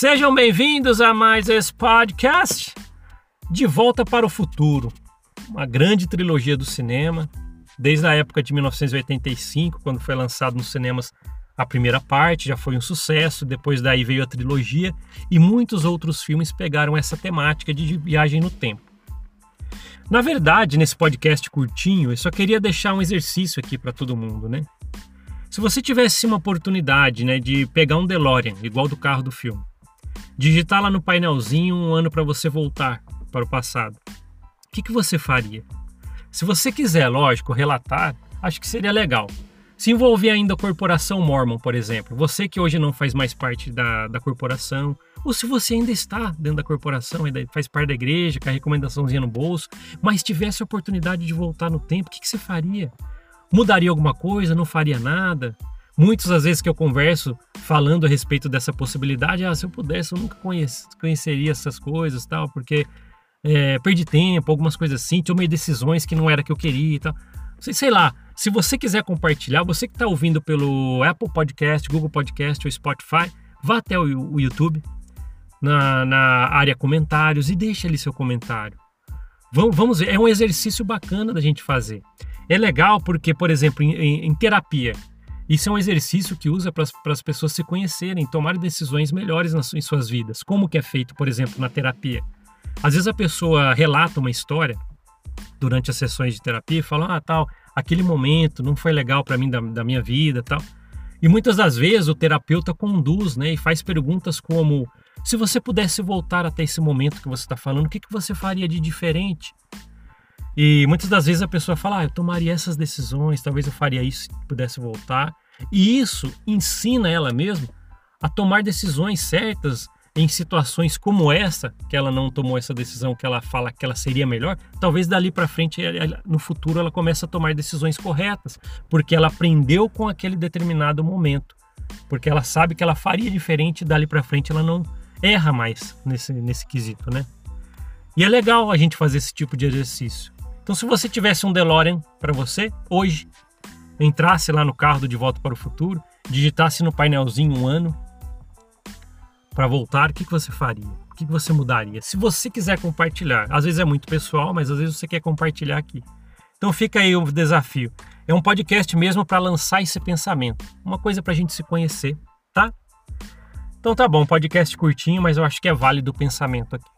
Sejam bem-vindos a mais esse podcast De Volta para o Futuro, uma grande trilogia do cinema, desde a época de 1985, quando foi lançado nos cinemas a primeira parte, já foi um sucesso, depois daí veio a trilogia e muitos outros filmes pegaram essa temática de viagem no tempo. Na verdade, nesse podcast curtinho, eu só queria deixar um exercício aqui para todo mundo, né? Se você tivesse uma oportunidade, né, de pegar um DeLorean, igual do carro do filme, digitar lá no painelzinho um ano para você voltar para o passado, o que, que você faria? Se você quiser, lógico, relatar, acho que seria legal. Se envolver ainda a corporação Mormon, por exemplo, você que hoje não faz mais parte da, da corporação, ou se você ainda está dentro da corporação, ainda faz parte da igreja, com a recomendaçãozinha no bolso, mas tivesse a oportunidade de voltar no tempo, o que, que você faria? Mudaria alguma coisa? Não faria nada? Muitas das vezes que eu converso falando a respeito dessa possibilidade, ah, se eu pudesse, eu nunca conhece, conheceria essas coisas tal, porque é, perdi tempo, algumas coisas assim, tomei decisões que não era que eu queria e tal. Sei, sei lá, se você quiser compartilhar, você que está ouvindo pelo Apple Podcast, Google Podcast ou Spotify, vá até o, o YouTube, na, na área comentários e deixe ali seu comentário. Vamos, vamos ver, é um exercício bacana da gente fazer. É legal porque, por exemplo, em, em, em terapia, isso é um exercício que usa para as pessoas se conhecerem, tomar decisões melhores nas, em suas vidas. Como que é feito, por exemplo, na terapia? Às vezes a pessoa relata uma história durante as sessões de terapia e fala, ah, tal, aquele momento não foi legal para mim da, da, minha vida, tal. E muitas das vezes o terapeuta conduz, né, e faz perguntas como, se você pudesse voltar até esse momento que você está falando, o que, que você faria de diferente? E muitas das vezes a pessoa fala, ah, eu tomaria essas decisões, talvez eu faria isso se pudesse voltar. E isso ensina ela mesmo a tomar decisões certas em situações como essa, que ela não tomou essa decisão que ela fala que ela seria melhor, talvez dali para frente, no futuro, ela comece a tomar decisões corretas, porque ela aprendeu com aquele determinado momento, porque ela sabe que ela faria diferente, dali para frente ela não erra mais nesse, nesse quesito, né? E é legal a gente fazer esse tipo de exercício. Então, se você tivesse um DeLorean para você hoje, entrasse lá no carro do De Volta para o Futuro, digitasse no painelzinho um ano para voltar, o que, que você faria? O que, que você mudaria? Se você quiser compartilhar, às vezes é muito pessoal, mas às vezes você quer compartilhar aqui. Então fica aí o desafio. É um podcast mesmo para lançar esse pensamento, uma coisa para a gente se conhecer, tá? Então tá bom, podcast curtinho, mas eu acho que é válido o pensamento aqui.